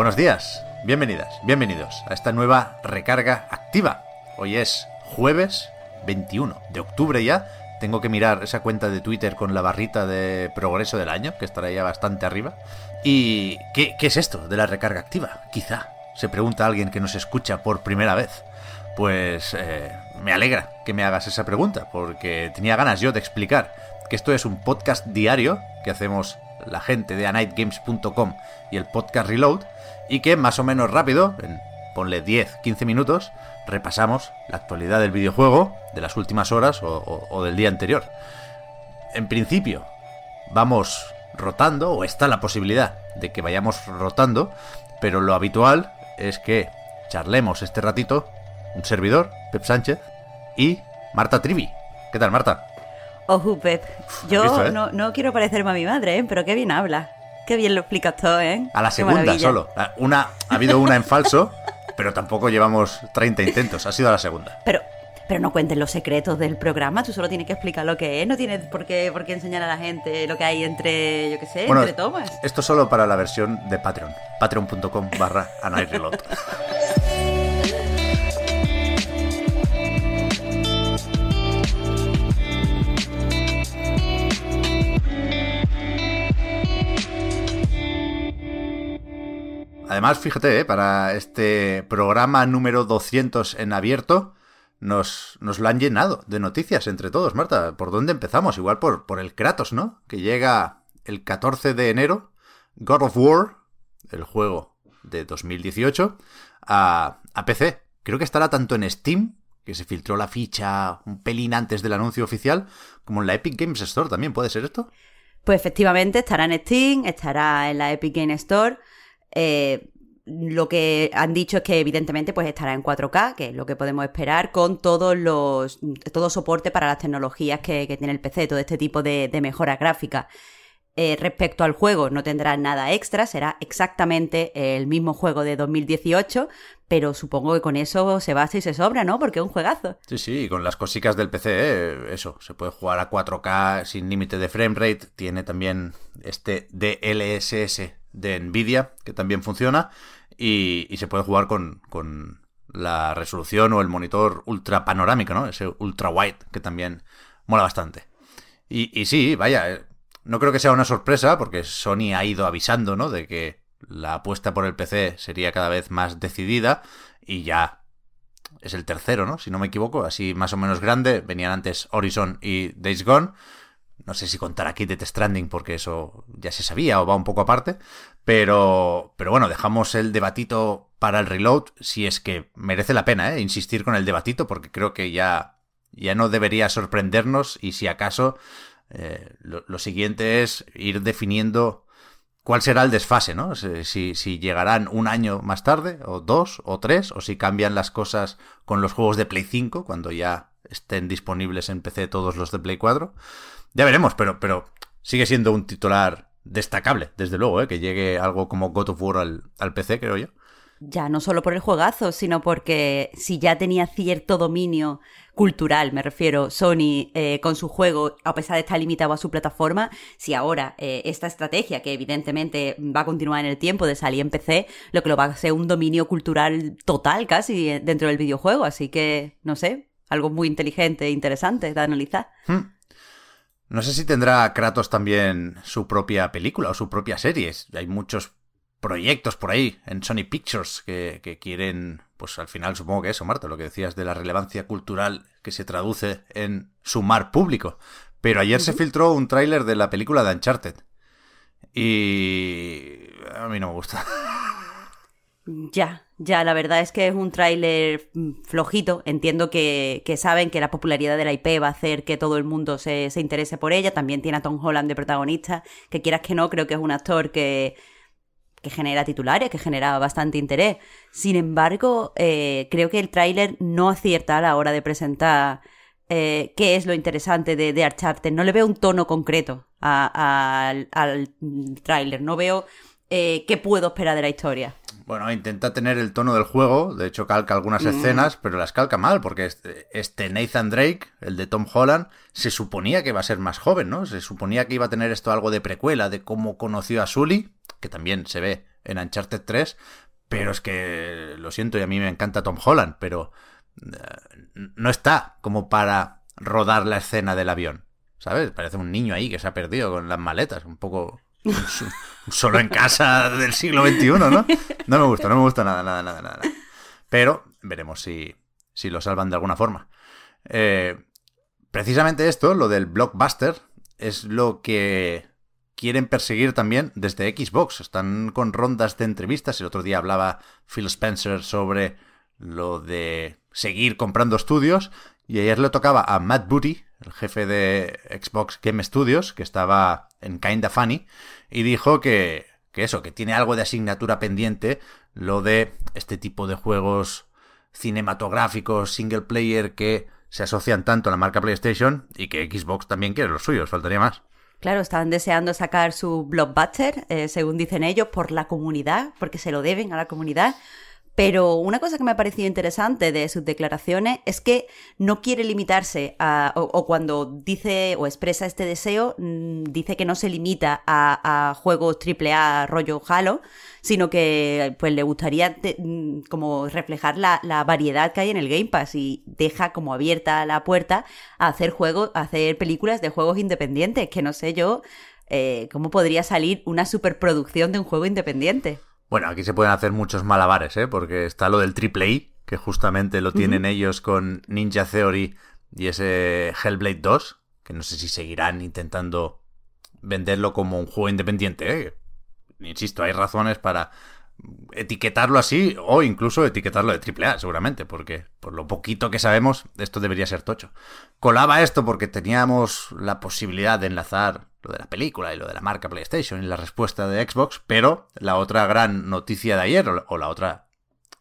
Buenos días, bienvenidas, bienvenidos a esta nueva recarga activa. Hoy es jueves 21 de octubre ya. Tengo que mirar esa cuenta de Twitter con la barrita de progreso del año, que estará ya bastante arriba. ¿Y qué, es esto de la recarga activa? Quizá, se pregunta alguien que nos escucha por primera vez. Pues eh, me alegra que me hagas esa pregunta, porque tenía ganas yo de explicar que esto es un podcast diario que hacemos la gente de anightgames.com y el podcast Reload, y que más o menos rápido, en ponle 10, 15 minutos, repasamos la actualidad del videojuego de las últimas horas o, o- o del día anterior. En principio, vamos rotando, o está la posibilidad de que vayamos rotando, pero lo habitual es que charlemos este ratito un servidor, Pep Sánchez, y Marta Trivi. ¿Qué tal, Marta? Ojo, Pep. Yo eh? no, no quiero parecerme a mi madre, ¿eh? pero qué bien habla. Qué bien lo explicas todo, ¿eh? A la segunda solo. A- Una, ha habido una en falso, pero tampoco llevamos 30 intentos. Ha sido a la segunda. Pero, pero no cuentes los secretos del programa, tú solo tienes que explicar lo que es, no tienes por qué, por qué enseñar a la gente lo que hay entre, yo qué sé, entre tomas. esto solo para la versión de Patreon. Patreon.com barra Además, fíjate, ¿eh? para este programa número 200 en abierto, nos, nos lo han llenado de noticias entre todos, Marta. ¿Por dónde empezamos? Igual por, por el Kratos, ¿no? Que llega el 14 de enero, God of War, el juego de 2018, a, a PC. Creo que estará tanto en Steam, que se filtró la ficha un pelín antes del anuncio oficial, como en la Epic Games Store también, ¿puede ser esto? Pues efectivamente estará en Steam, estará en la Epic Game Store. Eh, lo que han dicho es que evidentemente pues estará en 4K, que es lo que podemos esperar, con todos los todo soporte para las tecnologías que, tiene el PC, todo este tipo de, de mejora gráfica. Eh, respecto al juego, no tendrá nada extra, será exactamente el mismo juego de 2018, pero supongo que con eso se basta y se sobra, ¿no? Porque es un juegazo. Sí, sí, con las cosicas del PC, eh, eso, se puede jugar a 4K sin límite de framerate, tiene también este DLSS de Nvidia, que también funciona, y, se puede jugar con, con la resolución o el monitor ultra panorámico, ¿no? Ese ultra wide, que también mola bastante. Y, y sí, vaya, eh, no creo que sea una sorpresa, porque Sony ha ido avisando, ¿no? De que la apuesta por el PC sería cada vez más decidida, y ya es el tercero, ¿no? Si no me equivoco, así más o menos grande. Venían antes Horizon y Days Gone. No sé si contar aquí Death Stranding porque eso ya se sabía o va un poco aparte. Pero, pero bueno, dejamos el debatito para el reload si es que merece la pena, ¿eh? Insistir con el debatito porque creo que ya, ya no debería sorprendernos y si acaso eh, lo, siguiente es ir definiendo cuál será el desfase, ¿no? Si, si llegarán un año más tarde, o dos, o tres, o si cambian las cosas con los juegos de Play 5, cuando ya estén disponibles en PC todos los de Play 4. Ya veremos, pero, pero sigue siendo un titular destacable, desde luego, ¿eh? que llegue algo como God of War al, al PC, creo yo. Ya no solo por el juegazo, sino porque si ya tenía cierto dominio cultural, me refiero, Sony eh, con su juego, a pesar de estar limitado a su plataforma, si ahora eh, esta estrategia, que evidentemente va a continuar en el tiempo de salir en PC, lo que lo va a ser un dominio cultural total casi eh, dentro del videojuego, así que, no sé, algo muy inteligente e interesante de analizar. Hmm. No sé si tendrá Kratos también su propia película o su propia serie. Hay muchos proyectos por ahí en Sony Pictures que, que, quieren, pues al final supongo que eso, Marta, lo que decías de la relevancia cultural que se traduce en sumar público. Pero ayer uh -huh. se filtró un tráiler de la película de Uncharted. Y a mí no me gusta. Ya, ya, la verdad es que es un tráiler mm, flojito. Entiendo que, saben que la popularidad de la IP va a hacer que todo el mundo se, se, interese por ella. También tiene a Tom Holland de protagonista, que quieras que no, creo que es un actor que, que genera titulares, que genera bastante interés. Sin embargo, eh, creo que el tráiler no acierta a la hora de presentar eh, qué es lo interesante de, de No le veo un tono concreto al tráiler. No veo eh, qué puedo esperar de la historia. Bueno, intenta tener el tono del juego, de hecho calca algunas mm. escenas, pero las calca mal, porque este, este, Nathan Drake, el de Tom Holland, se suponía que iba a ser más joven, ¿no? Se suponía que iba a tener esto algo de precuela, de cómo conoció a Sully, que también se ve en Uncharted 3, pero es que, lo siento, y a mí me encanta Tom Holland, pero eh, no está como para rodar la escena del avión, ¿sabes? Parece un niño ahí que se ha perdido con las maletas, un poco solo en casa del siglo XXI, ¿no? No me gusta, no me gusta nada, nada, nada, nada. Pero veremos si, si lo salvan de alguna forma. Eh, precisamente esto, lo del blockbuster, es lo que quieren perseguir también desde Xbox. Están con rondas de entrevistas. El otro día hablaba Phil Spencer sobre lo de seguir comprando estudios. Y ayer le tocaba a Matt Booty, el jefe de Xbox Game Studios, que estaba en Kinda Funny, y dijo que, que eso, que tiene algo de asignatura pendiente, lo de este tipo de juegos cinematográficos, single player, que se asocian tanto a la marca PlayStation y que Xbox también quiere los suyos, faltaría más. Claro, estaban deseando sacar su blockbuster, eh, según dicen ellos, por la comunidad, porque se lo deben a la comunidad. Pero una cosa que me ha parecido interesante de sus declaraciones es que no quiere limitarse a, o, cuando dice o expresa este deseo, mm, dice que no se limita a, juegos AAA rollo Halo, sino que pues le gustaría mm, como reflejar la, variedad que hay en el Game Pass y deja como abierta la puerta a hacer juegos, a hacer películas de juegos independientes, que no sé yo eh, cómo podría salir una superproducción de un juego independiente. Bueno, aquí se pueden hacer muchos malabares, ¿eh? Porque está lo del triple que justamente lo tienen ellos con Ninja Theory y ese Hellblade 2, que no sé si seguirán intentando venderlo como un juego independiente, ¿eh? Insisto, hay razones para etiquetarlo así o incluso etiquetarlo de triple A, seguramente, porque por lo poquito que sabemos, esto debería ser tocho. Colaba esto porque teníamos la posibilidad de enlazar lo de la película y lo de la marca PlayStation y la respuesta de Xbox, pero la otra gran noticia de ayer, o la otra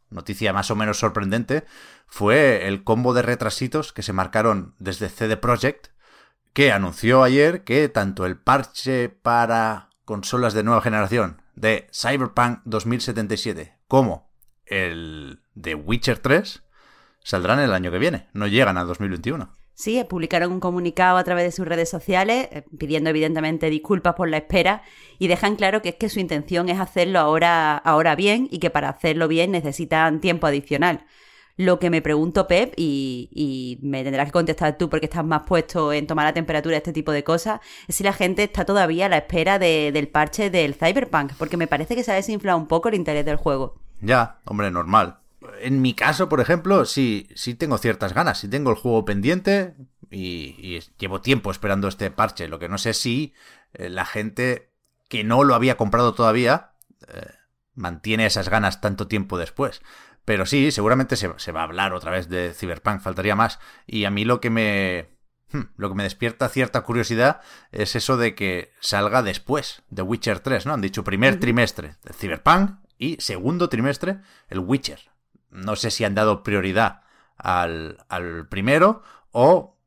noticia más o menos sorprendente, fue el combo de retrasitos que se marcaron desde CD Projekt, que anunció ayer que tanto el parche para consolas de nueva generación de Cyberpunk 2077 como el de Witcher 3 saldrán el año que viene, no llegan a 2021. Sí, publicaron un comunicado a través de sus redes sociales eh, pidiendo evidentemente disculpas por la espera y dejan claro que es que su intención es hacerlo ahora, ahora bien y que para hacerlo bien necesitan tiempo adicional. Lo que me pregunto, Pep, y, me tendrás que contestar tú porque estás más puesto en tomar la temperatura este tipo de cosas, es si la gente está todavía a la espera del parche del Cyberpunk, porque me parece que se ha desinflado un poco el interés del juego. Ya, hombre, normal en mi caso, por ejemplo, sí, sí tengo ciertas ganas. Sí tengo el juego pendiente y, llevo tiempo esperando este parche. Lo que no sé si eh, la gente que no lo había comprado todavía eh, mantiene esas ganas tanto tiempo después. Pero sí, seguramente se, va a hablar otra vez de Cyberpunk, faltaría más. Y a mí lo que me. Hmm, lo que me despierta cierta curiosidad es eso de que salga después de Witcher 3, ¿no? Han dicho primer trimestre de Cyberpunk y segundo trimestre el Witcher no sé si han dado prioridad al, primero o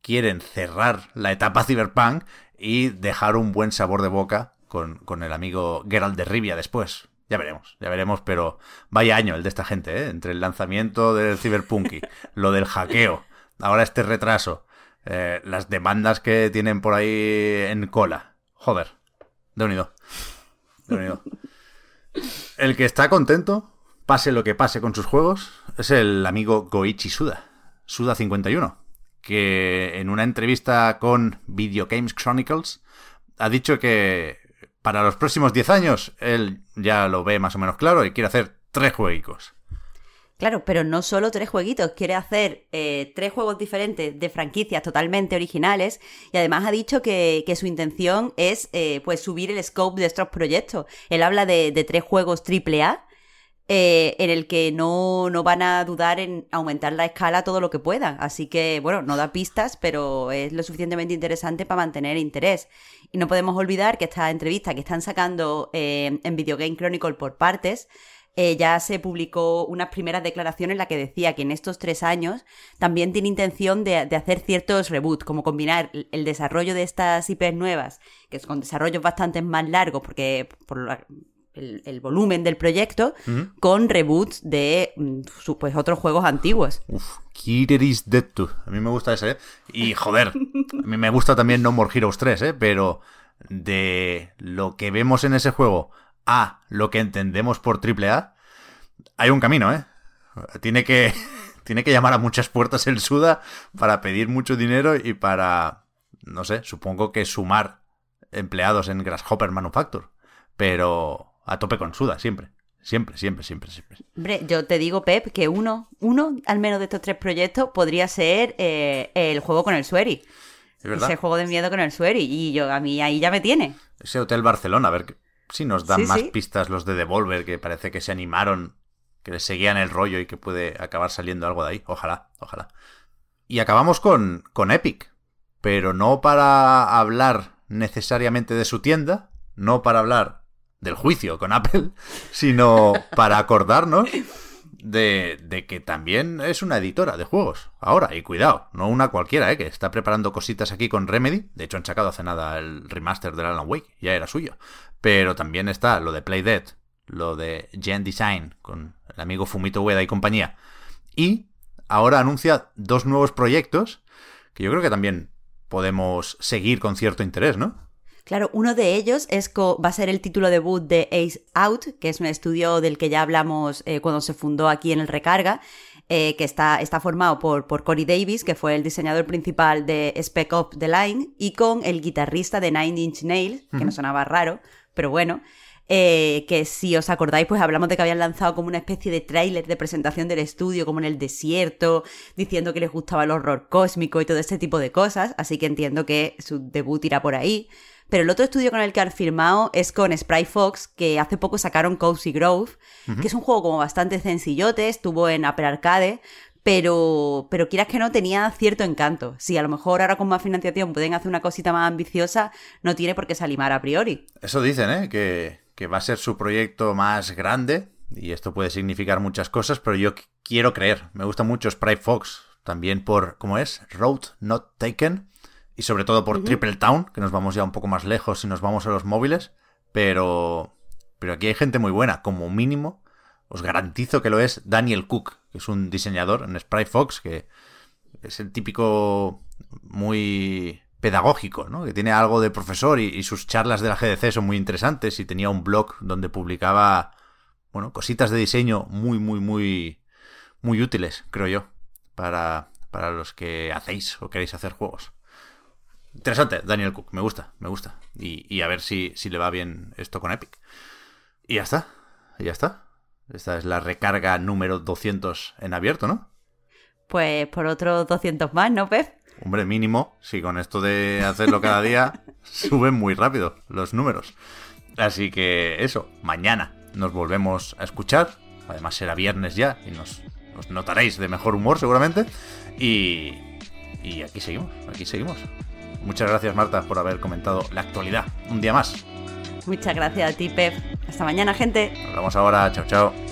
quieren cerrar la etapa Cyberpunk y dejar un buen sabor de boca con, con, el amigo Geralt de Rivia después. Ya veremos, ya veremos, pero vaya año el de esta gente, ¿eh? Entre el lanzamiento del Cyberpunk, lo del hackeo, ahora este retraso, eh, las demandas que tienen por ahí en cola. Joder, de unido. De unido. El que está contento pase lo que pase con sus juegos, es el amigo Goichi Suda, Suda51, que en una entrevista con Video Games Chronicles ha dicho que para los próximos 10 años él ya lo ve más o menos claro y quiere hacer tres jueguitos. Claro, pero no solo tres jueguitos, quiere hacer eh, tres juegos diferentes de franquicias totalmente originales y además ha dicho que, su intención es eh, pues subir el scope de estos proyectos. Él habla de, de tres juegos AAA eh, en el que no, no van a dudar en aumentar la escala todo lo que puedan. Así que, bueno, no da pistas, pero es lo suficientemente interesante para mantener interés. Y no podemos olvidar que esta entrevista que están sacando eh, en Video Game Chronicle por partes, eh, ya se publicó unas primeras declaraciones en la que decía que en estos tres años también tiene intención de, hacer ciertos reboots, como combinar el desarrollo de estas IPs nuevas, que es con desarrollos bastante más largos, porque por el, volumen del proyecto, con reboots de mm, pues, otros juegos antiguos. Uf, Killer is Dead too. A mí me gusta ese, ¿eh? Y joder, a mí me gusta también No More Heroes 3, ¿eh? Pero de lo que vemos en ese juego a lo que entendemos por AAA, hay un camino, ¿eh? Tiene que, tiene que llamar a muchas puertas el Suda para pedir mucho dinero y para, no sé, supongo que sumar empleados en Grasshopper Manufacture. Pero a tope con Suda, siempre. Siempre, siempre, siempre, siempre. Hombre, yo te digo, Pep, que uno, uno al menos de estos tres proyectos podría ser eh, el juego con el Sueri. Ese juego de miedo con el Sueri. Y yo, a mí ahí ya me tiene. Ese Hotel Barcelona, a ver, si nos dan más pistas los de Devolver, que parece que se animaron, que les seguían el rollo y que puede acabar saliendo algo de ahí. Ojalá, ojalá. Y acabamos con, con Epic, pero no para hablar necesariamente de su tienda, no para hablar del juicio con Apple, sino para acordarnos de, que también es una editora de juegos. Ahora, y cuidado, no una cualquiera, ¿eh? que está preparando cositas aquí con Remedy. De hecho, han sacado hace nada el remaster del Alan Wake, ya era suyo. Pero también está lo de Play Dead, lo de Gen Design con el amigo Fumito Ueda y compañía. Y ahora anuncia dos nuevos proyectos que yo creo que también podemos seguir con cierto interés, ¿no? Claro, uno de ellos es va a ser el título debut de Ace Out, que es un estudio del que ya hablamos eh, cuando se fundó aquí en el Recarga, eh, que está, está formado por, por Corey Davis, que fue el diseñador principal de Spec Up The Line, y con el guitarrista de Nine Inch Nails, que no sonaba raro, pero bueno. Eh, que si os acordáis, pues hablamos de que habían lanzado como una especie de tráiler de presentación del estudio, como en el desierto, diciendo que les gustaba el horror cósmico y todo ese tipo de cosas, así que entiendo que su debut irá por ahí. Pero el otro estudio con el que han firmado es con Sprite Fox, que hace poco sacaron Cozy Grove, que es un juego como bastante sencillote, estuvo en Apple Arcade, pero, pero quieras que no, tenía cierto encanto. Si a lo mejor ahora con más financiación pueden hacer una cosita más ambiciosa, no tiene por qué salimar a priori. Eso dicen, ¿eh? Que, que va a ser su proyecto más grande, y esto puede significar muchas cosas, pero yo quiero creer. Me gusta mucho Sprite Fox, también por, ¿cómo es? Road Not Taken, y sobre todo por Triple Town, que nos vamos ya un poco más lejos y nos vamos a los móviles, pero, pero aquí hay gente muy buena, como mínimo os garantizo que lo es Daniel Cook, que es un diseñador en Sprite Fox, que es el típico muy pedagógico, ¿no? Que tiene algo de profesor y, sus charlas de la GDC son muy interesantes y tenía un blog donde publicaba, bueno, cositas de diseño muy, muy, muy, muy útiles, creo yo, para, para los que hacéis o queréis hacer juegos. Interesante, Daniel Cook, me gusta, me gusta. Y, y a ver si, si le va bien esto con Epic. Y ya está, ya está. Esta es la recarga número 200 en abierto, ¿no? Pues por otros 200 más, ¿no, Pep? Hombre, mínimo, si con esto de hacerlo cada día suben muy rápido los números. Así que eso, mañana nos volvemos a escuchar. Además será viernes ya y nos, notaréis de mejor humor seguramente. Y, y aquí seguimos, aquí seguimos. Muchas gracias Marta por haber comentado la actualidad. Un día más. Muchas gracias a ti, Pep. Hasta mañana, gente. Nos vemos ahora. Chao, chao.